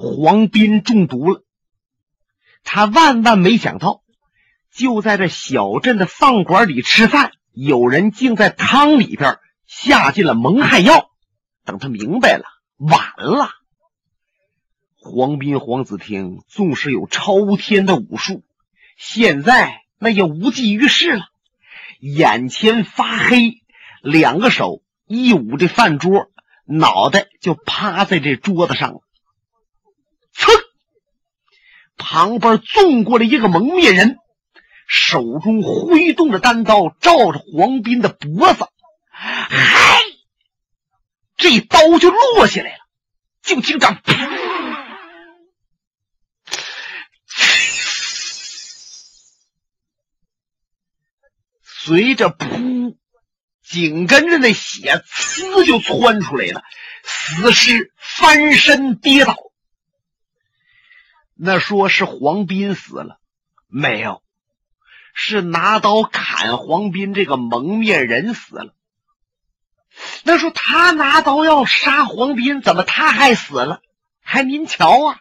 黄斌中毒了。他万万没想到，就在这小镇的饭馆里吃饭，有人竟在汤里边下进了蒙汗药。等他明白了，晚了。黄斌、黄子听纵使有超天的武术，现在那也无济于事了。眼前发黑，两个手一捂这饭桌，脑袋就趴在这桌子上了。噌！旁边纵过来一个蒙面人，手中挥动着单刀，照着黄斌的脖子，嗨！这刀就落下来了，就听着噗！随着噗，紧跟着那血呲就窜出来了，死尸翻身跌倒。那说是黄斌死了，没有，是拿刀砍黄斌这个蒙面人死了。那说他拿刀要杀黄斌，怎么他还死了？还您瞧啊，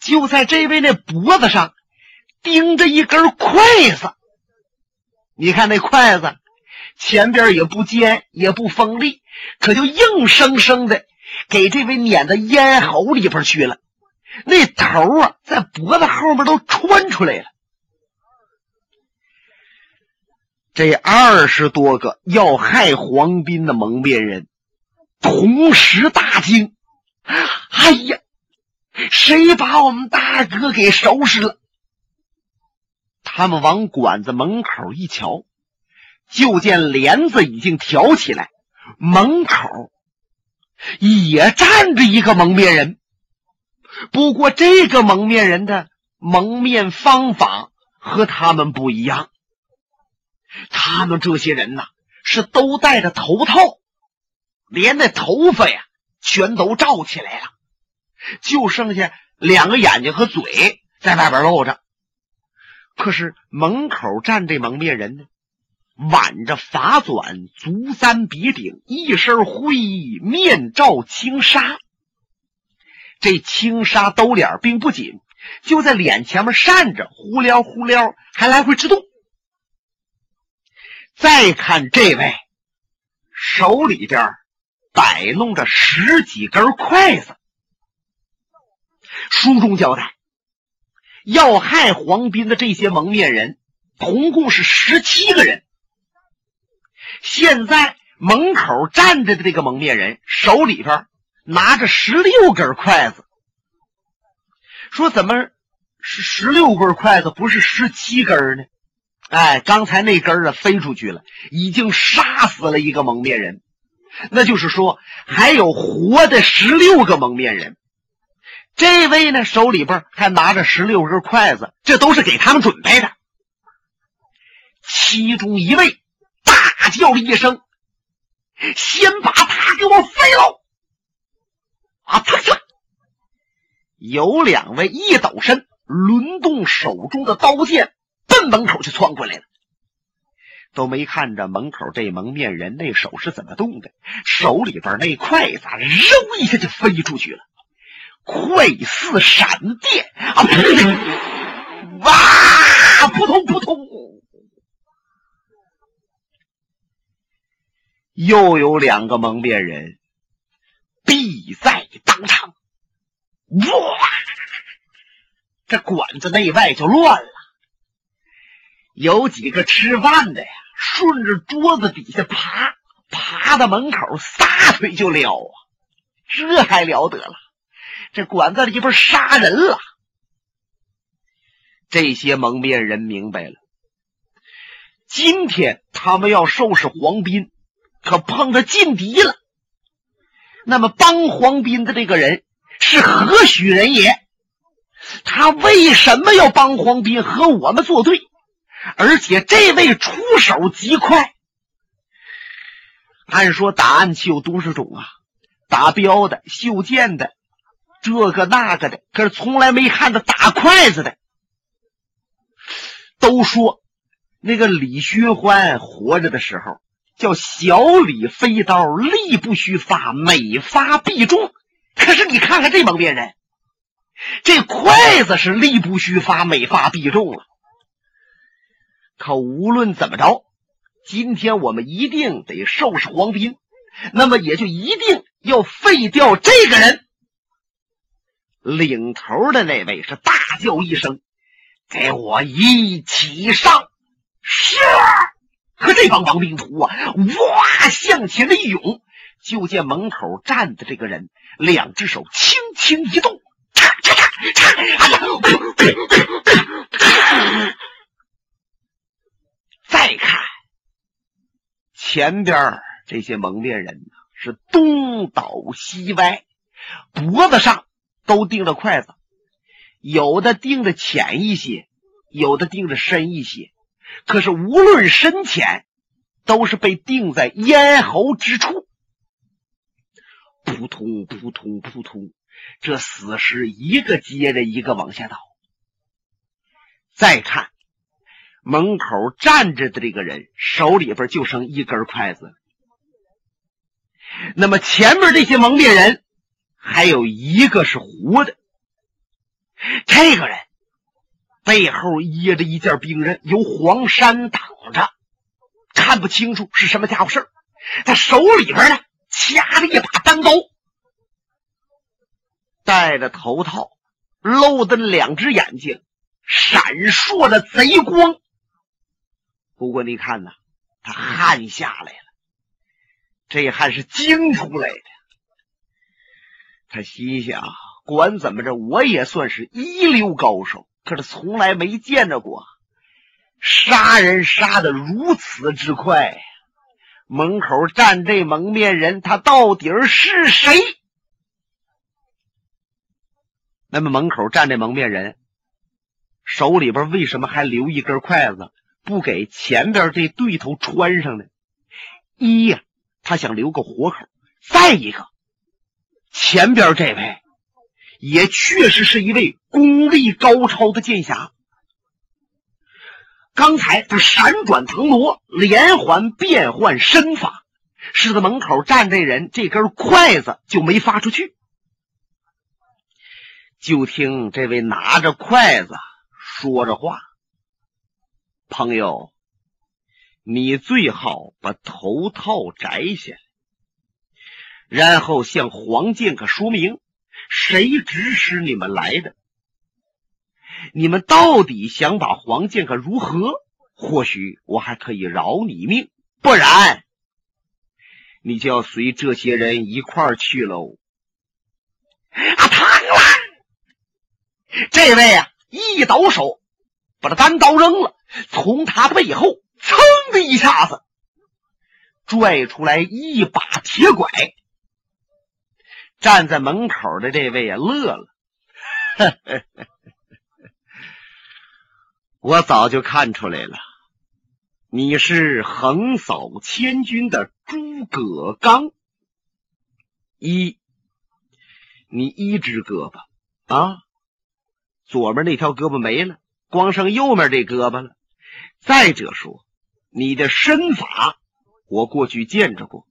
就在这位那脖子上钉着一根筷子。你看那筷子前边也不尖也不锋利，可就硬生生的给这位撵到咽喉里边去了。那头啊，在脖子后面都穿出来了。这二十多个要害黄斌的蒙面人，同时大惊：“哎呀，谁把我们大哥给收拾了？”他们往馆子门口一瞧，就见帘子已经挑起来，门口也站着一个蒙面人。不过，这个蒙面人的蒙面方法和他们不一样。他们这些人呐，是都戴着头套，连那头发呀全都罩起来了，就剩下两个眼睛和嘴在外边露着。可是门口站这蒙面人呢，挽着发纂，足三笔顶，一身灰衣，面罩轻纱。这轻纱兜脸并不紧，就在脸前面扇着，忽撩忽撩，还来回直动。再看这位，手里边摆弄着十几根筷子。书中交代，要害黄斌的这些蒙面人，同共是十七个人。现在门口站着的这个蒙面人，手里边。拿着十六根筷子，说：“怎么是十六根筷子，不是十七根呢？”哎，刚才那根啊飞出去了，已经杀死了一个蒙面人。那就是说，还有活的十六个蒙面人。这位呢，手里边还拿着十六根筷子，这都是给他们准备的。其中一位大叫了一声：“先把他给我飞喽！”啊！嚓嚓！有两位一抖身，轮动手中的刀剑，奔门口就窜过来了。都没看着门口这蒙面人那手是怎么动的，手里边那筷子揉一下就飞出去了，快似闪电啊！哇！扑通扑通！又有两个蒙面人。必在！哇！这馆子内外就乱了。有几个吃饭的呀，顺着桌子底下爬，爬到门口撒腿就撩啊！这还了得了？这馆子里边杀人了！这些蒙面人明白了，今天他们要收拾黄斌，可碰到劲敌了。那么帮黄斌的这个人是何许人也？他为什么要帮黄斌和我们作对？而且这位出手极快。按说打暗器有多少种啊？打镖的、绣剑的，这个那个的，可是从来没看到打筷子的。都说那个李寻欢活着的时候。叫小李飞刀，力不虚发，每发必中。可是你看看这蒙面人，这筷子是力不虚发，每发必中啊。可无论怎么着，今天我们一定得收拾黄斌，那么也就一定要废掉这个人。领头的那位是大叫一声：“给我一起上！”是。可这帮亡兵徒啊，哇，向前的一涌，就见门口站的这个人，两只手轻轻一动，嚓嚓嚓嚓，哎呀！再看前边这些蒙面人呢，是东倒西歪，脖子上都钉着筷子，有的钉的浅一些，有的钉的深一些。可是无论深浅，都是被钉在咽喉之处。扑通扑通扑通，这死尸一个接着一个往下倒。再看门口站着的这个人，手里边就剩一根筷子。那么前面这些蒙面人，还有一个是活的。这个人。背后掖着一件兵刃，由黄山挡着，看不清楚是什么家伙事他手里边呢掐着一把单刀，戴着头套，露的两只眼睛闪烁着贼光。不过你看呐，他汗下来了，这汗是惊出来的。他心想：管怎么着，我也算是一流高手。可是从来没见着过杀人杀的如此之快。门口站这蒙面人，他到底是谁？那么门口站这蒙面人手里边为什么还留一根筷子，不给前边这对头穿上呢？一呀，他想留个活口；再一个，前边这位。也确实是一位功力高超的剑侠。刚才他闪转腾挪，连环变换身法，使得门口站这人这根筷子就没发出去。就听这位拿着筷子说着话：“朋友，你最好把头套摘下来，然后向黄剑客说明。”谁指使你们来的？你们到底想把黄剑客如何？或许我还可以饶你命，不然你就要随这些人一块儿去喽！啊，疼了！这位啊，一抖手，把他单刀扔了，从他的背后噌的一下子拽出来一把铁拐。站在门口的这位啊，乐了。呵呵呵我早就看出来了，你是横扫千军的诸葛刚。一，你一只胳膊啊，左面那条胳膊没了，光剩右面这胳膊了。再者说，你的身法，我过去见着过。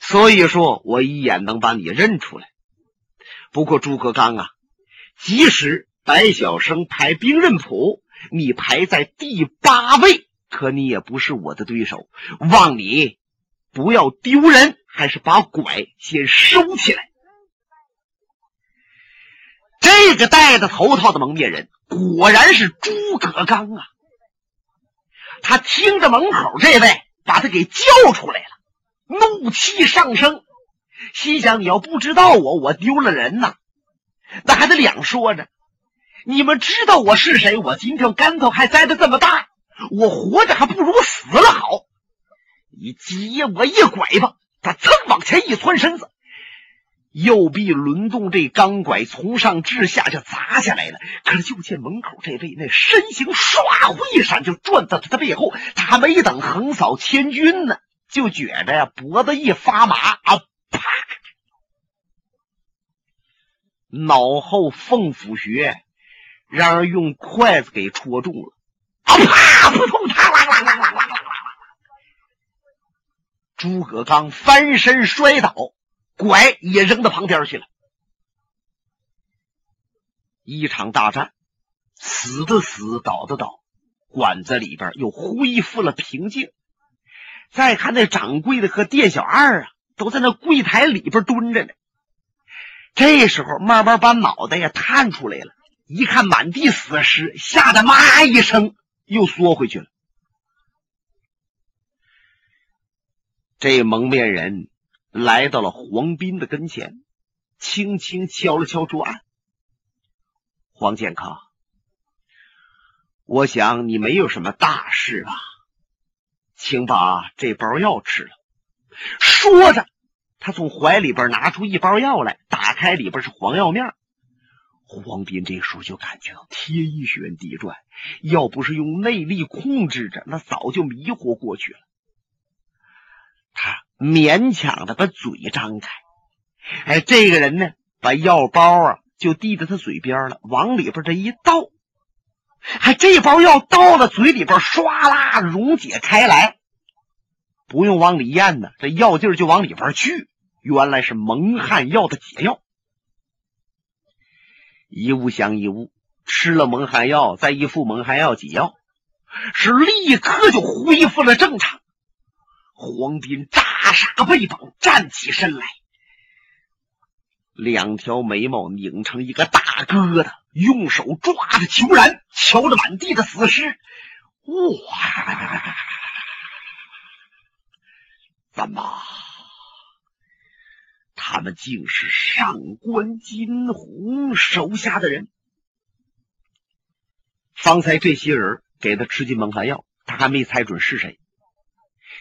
所以说我一眼能把你认出来。不过诸葛刚啊，即使白晓生排兵刃谱，你排在第八位，可你也不是我的对手。望你不要丢人，还是把拐先收起来。这个戴着头套的蒙面人果然是诸葛刚啊！他听着门口这位把他给叫出来了。怒气上升，心想：你要不知道我，我丢了人呐，那还得两说着。你们知道我是谁？我今天干头还栽的这么大，我活着还不如死了好。你接我一拐吧，他噌往前一窜身子，右臂轮动，这钢拐从上至下就砸下来了。可是就见门口这位那身形唰一闪，就转到他的背后，他还没等横扫千军呢。就觉着呀，脖子一发麻啊，啪！脑后凤府穴让人用筷子给戳中了，啊啪！扑通！啪啦啦啦啦啦啦啦！诸葛刚翻身摔倒，拐也扔到旁边去了。一场大战，死的死，倒的倒，馆子里边又恢复了平静。再看那掌柜的和店小二啊，都在那柜台里边蹲着呢。这时候慢慢把脑袋呀探出来了，一看满地死尸，吓得妈一声又缩回去了。这蒙面人来到了黄斌的跟前，轻轻敲了敲桌案。黄健康，我想你没有什么大事吧？请把这包药吃了。说着，他从怀里边拿出一包药来，打开里边是黄药面。黄斌这时候就感觉到天旋地转，要不是用内力控制着，那早就迷糊过去了。他勉强的把嘴张开，哎，这个人呢，把药包啊。就递到他嘴边了，往里边这一倒，还这包药倒到嘴里边，唰啦溶解开来，不用往里咽呢，这药劲儿就往里边去。原来是蒙汗药的解药，一物降一物，吃了蒙汗药，再一副蒙汗药解药，是立刻就恢复了正常。黄斌扎煞背膀，站起身来。两条眉毛拧成一个大疙瘩，用手抓着裘然，瞧着满地的死尸。哇！怎么？他们竟是上官金鸿手下的人？方才这些人给他吃进蒙汗药，他还没猜准是谁，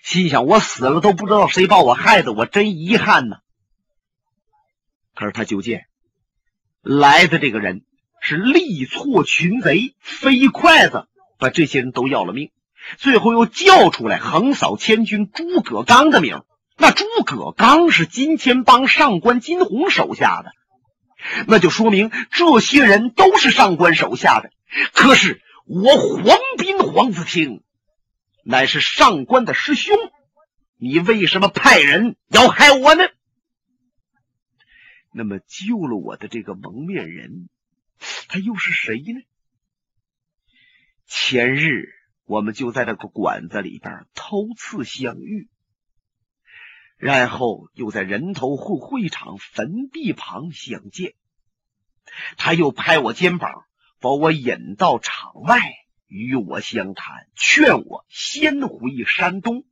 心想：我死了都不知道谁把我害的，我真遗憾呢。可是他就见来的这个人是力挫群贼，飞筷子把这些人都要了命，最后又叫出来横扫千军诸葛刚的名。那诸葛刚是金钱帮上官金鸿手下的，那就说明这些人都是上官手下的。可是我黄斌黄子清乃是上官的师兄，你为什么派人要害我呢？那么救了我的这个蒙面人，他又是谁呢？前日我们就在这个馆子里边偷次相遇，然后又在人头会会场坟地旁相见。他又拍我肩膀，把我引到场外，与我相谈，劝我先回山东。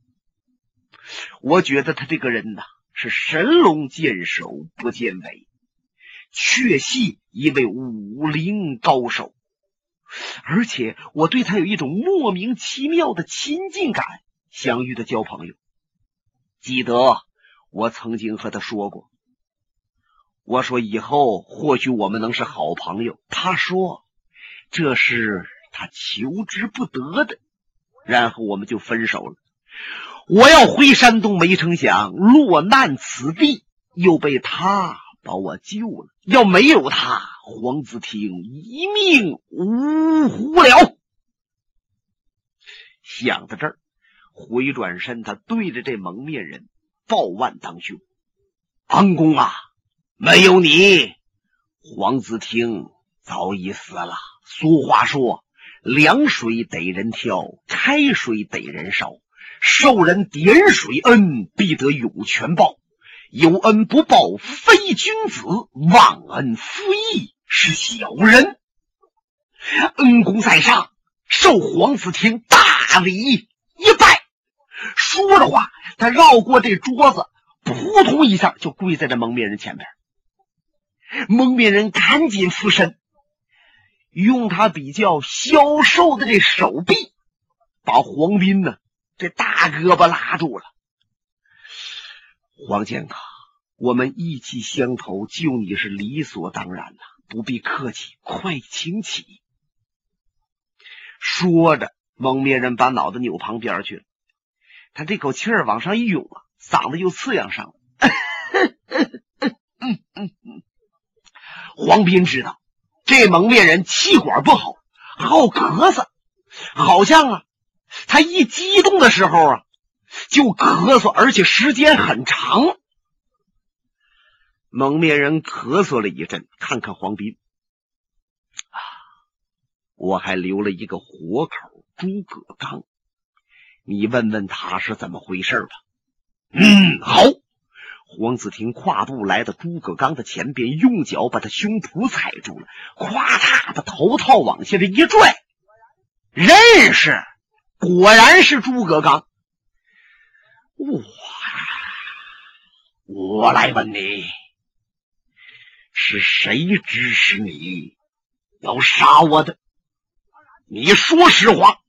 我觉得他这个人呐。是神龙见首不见尾，确系一位武林高手，而且我对他有一种莫名其妙的亲近感。相遇的交朋友，记得我曾经和他说过，我说以后或许我们能是好朋友。他说这是他求之不得的，然后我们就分手了。我要回山东，没成想落难此地，又被他把我救了。要没有他，黄子听一命呜呼了。想到这儿，回转身，他对着这蒙面人抱腕当胸：“恩公啊，没有你，黄子听早已死了。俗话说，凉水得人挑，开水得人烧。”受人点水恩，必得涌泉报。有恩不报，非君子；忘恩负义，是小人。恩公在上，受皇子听大礼。说着话，他绕过这桌子，扑通一下就跪在这蒙面人前边。蒙面人赶紧俯身，用他比较消瘦的这手臂，把黄斌呢。这大胳膊拉住了，黄健康，我们意气相投，救你是理所当然的，不必客气，快请起。说着，蒙面人把脑袋扭旁边去了，他这口气儿往上一涌啊，嗓子又刺痒上了。黄斌知道这蒙面人气管不好，好咳嗽，好像啊。他一激动的时候啊，就咳嗽，而且时间很长。蒙面人咳嗽了一阵，看看黄斌，我还留了一个活口诸葛刚，你问问他是怎么回事吧。嗯，好。黄子婷跨步来到诸葛刚的前边，用脚把他胸脯踩住了，咵嚓，把头套往下这一拽，认识，果然是诸葛刚。我！我来问你，是谁指使你要杀我的？你说实话，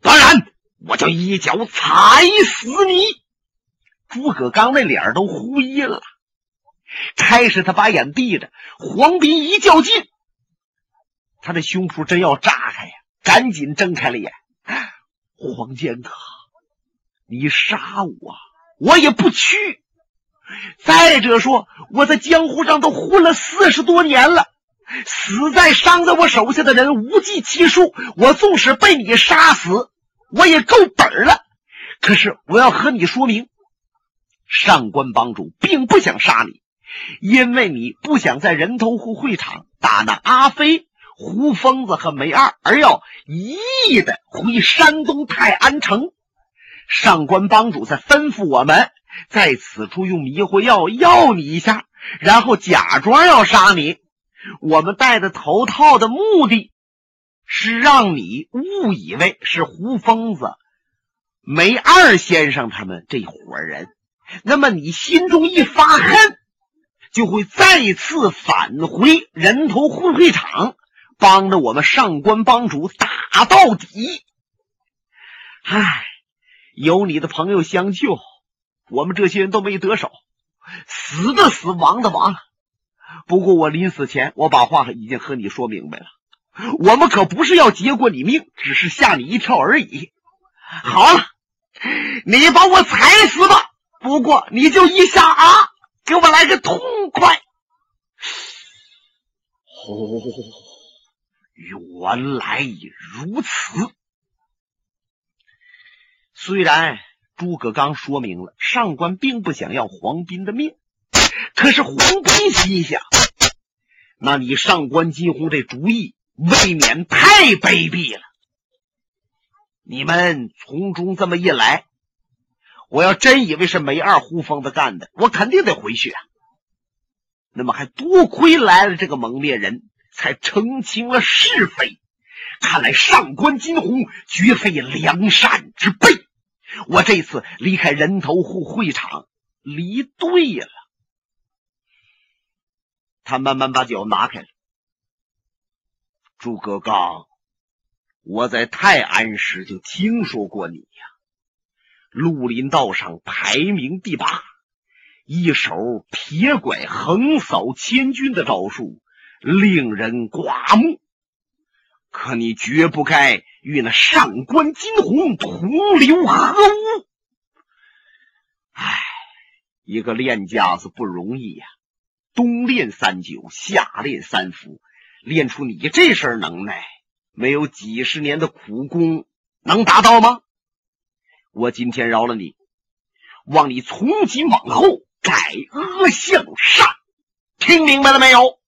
当然我就一脚踩死你！诸葛刚那脸都灰了。开始他把眼闭着，黄斌一较劲，他的胸脯真要炸开呀！赶紧睁开了眼。黄剑客，你杀我，我也不屈。再者说，我在江湖上都混了四十多年了，死在伤在我手下的人无计其数。我纵使被你杀死，我也够本了。可是我要和你说明，上官帮主并不想杀你，因为你不想在人头户会场打那阿飞、胡疯子和梅二，而要一意的回山东泰安城。上官帮主在吩咐我们。在此处用迷惑药药你一下，然后假装要杀你。我们戴的头套的目的是让你误以为是胡疯子、梅二先生他们这伙人。那么你心中一发恨，就会再次返回人头混会场，帮着我们上官帮主打到底。唉，有你的朋友相救。我们这些人都没得手，死的死，亡的亡。不过我临死前，我把话已经和你说明白了，我们可不是要结过你命，只是吓你一跳而已。好了，你把我踩死吧。不过你就一下啊，给我来个痛快。哦，原来如此。虽然。诸葛刚说明了，上官并不想要黄斌的命。可是黄斌心想：那你上官金鸿这主意未免太卑鄙了。你们从中这么一来，我要真以为是梅二胡疯子干的，我肯定得回去啊。那么还多亏来了这个蒙面人，才澄清了是非。看来上官金鸿绝非良善之辈。我这次离开人头户会场，离对了。他慢慢把脚拿开了。诸葛刚，我在泰安时就听说过你呀，绿林道上排名第八，一手铁拐横扫千军的招数，令人刮目。可你绝不该与那上官金鸿同流合污。唉，一个练家子不容易呀，冬练三九，夏练三伏，练出你这身能耐，没有几十年的苦功能达到吗？我今天饶了你，望你从今往后改恶向善，听明白了没有？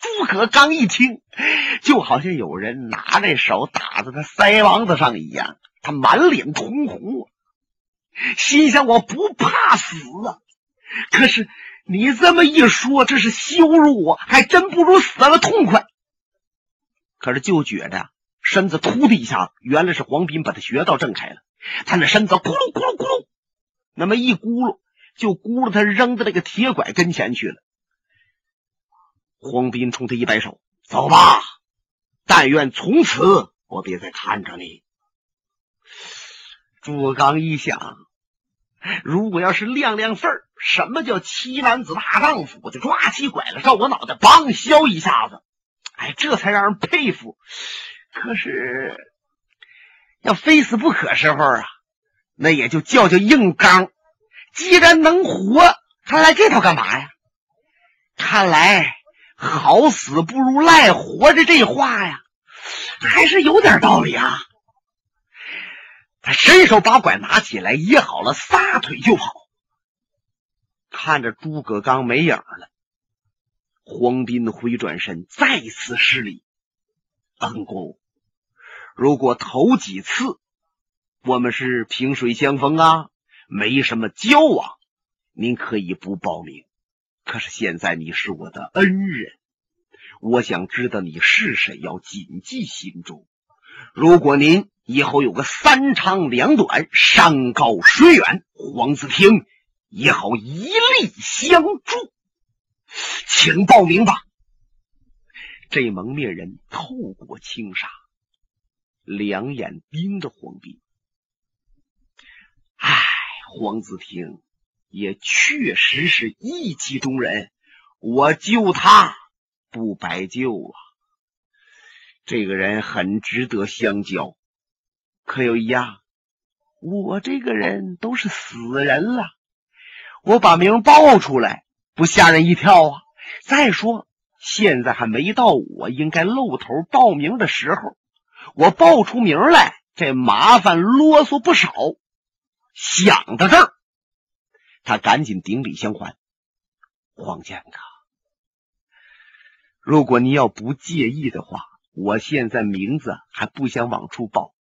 诸葛刚一听，就好像有人拿着手打在他腮帮子上一样，他满脸通红，心想：我不怕死啊！可是你这么一说，这是羞辱我，还真不如死了痛快。可是就觉着身子突的一下，原来是黄斌把他穴道挣开了，他那身子咕噜咕噜咕噜，那么一咕噜，就咕噜他扔到那个铁拐跟前去了。黄斌冲他一摆手：“走吧，但愿从此我别再看着你。”朱刚一想，如果要是亮亮份儿，什么叫七男子大丈夫？我就抓起拐子照我脑袋梆削一下子，哎，这才让人佩服。可是要非死不可时候啊，那也就叫叫硬刚。既然能活，他来这套干嘛呀？看来。好死不如赖活着，这话呀，还是有点道理啊。他伸手把拐拿起来，掖好了，撒腿就跑。看着诸葛刚没影了，黄斌回转身，再次施礼：“恩公，如果头几次我们是萍水相逢啊，没什么交往，您可以不报名。可是现在你是我的恩人，我想知道你是谁，要谨记心中。如果您以后有个三长两短、山高水远，黄子听也好一力相助，请报名吧。这蒙面人透过轻纱，两眼盯着黄斌。唉，黄子亭也确实是义气中人，我救他不白救啊！这个人很值得相交，可有一样，我这个人都是死人了，我把名报出来，不吓人一跳啊！再说。现在还没到我应该露头报名的时候，我报出名来，这麻烦啰嗦不少。想到这儿，他赶紧顶礼相还。黄剑客，如果你要不介意的话，我现在名字还不想往出报。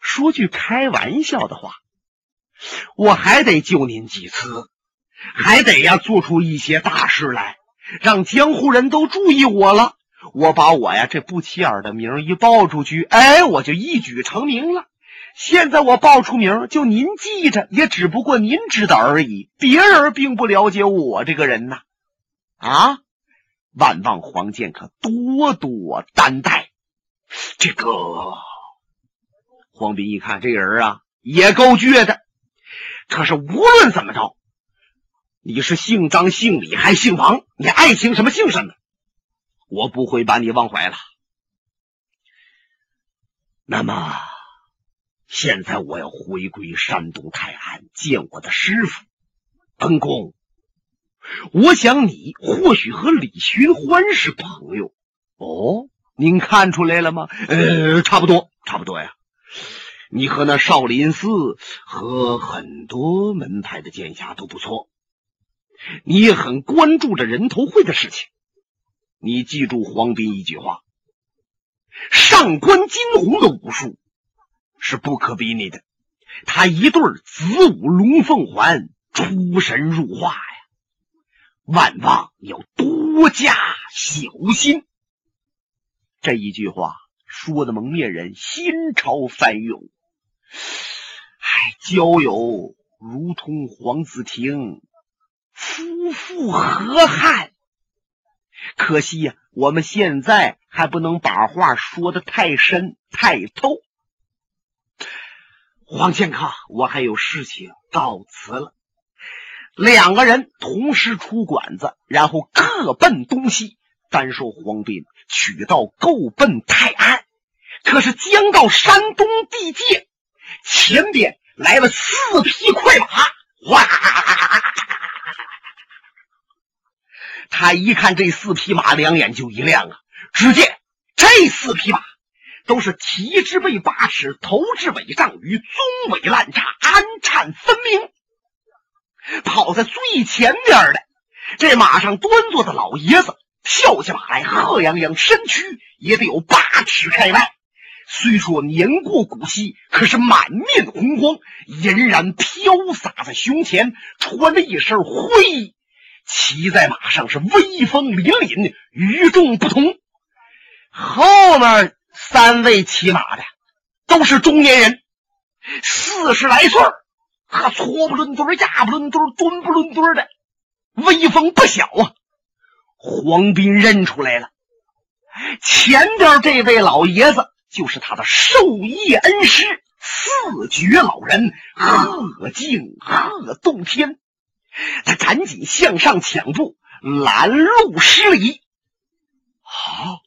说句开玩笑的话，我还得救您几次，还得呀做出一些大事来。让江湖人都注意我了，我把我呀这不起眼的名一报出去，哎，我就一举成名了。现在我报出名，就您记着，也只不过您知道而已，别人并不了解我这个人呐。啊，万望黄剑可多多担待。这个黄斌一看这人啊，也够倔的。可是无论怎么着。你是姓张、姓李还姓王？你爱姓什么姓什么？我不会把你忘怀了。那么，现在我要回归山东泰安见我的师傅恩公。我想你或许和李寻欢是朋友哦。您看出来了吗？呃，差不多，差不多呀。你和那少林寺和很多门派的剑侠都不错。你也很关注着人头会的事情，你记住黄斌一句话：上官金虹的武术是不可比拟的，他一对子午龙凤环出神入化呀，万望要多加小心。这一句话说的蒙面人心潮翻涌，唉，交友如同黄子亭。夫复何汉，可惜呀，我们现在还不能把话说的太深太透。黄剑客，我还有事情，告辞了。两个人同时出馆子，然后各奔东西。单说黄斌取道够奔泰安，可是将到山东地界，前边来了四匹快马，哇！他一看这四匹马，两眼就一亮啊！只见这四匹马都是蹄之背八尺，头之尾丈余，鬃尾烂扎，鞍颤分明。跑在最前边的这马上端坐的老爷子，跳下马来，贺泱泱，身躯也得有八尺开外。虽说年过古稀，可是满面红光，俨然飘洒在胸前，穿着一身灰衣。骑在马上是威风凛凛，与众不同。后面三位骑马的都是中年人，四十来岁和搓不抡墩压不抡墩蹲不抡墩的，威风不小啊！黄斌认出来了，前边这位老爷子就是他的授业恩师四绝老人贺敬贺洞天。他赶紧向上抢步，拦路施礼。好，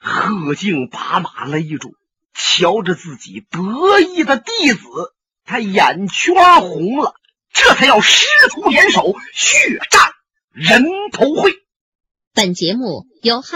贺敬把马勒住，瞧着自己得意的弟子，他眼圈红了，这才要师徒联手血战人头会。本节目由汉。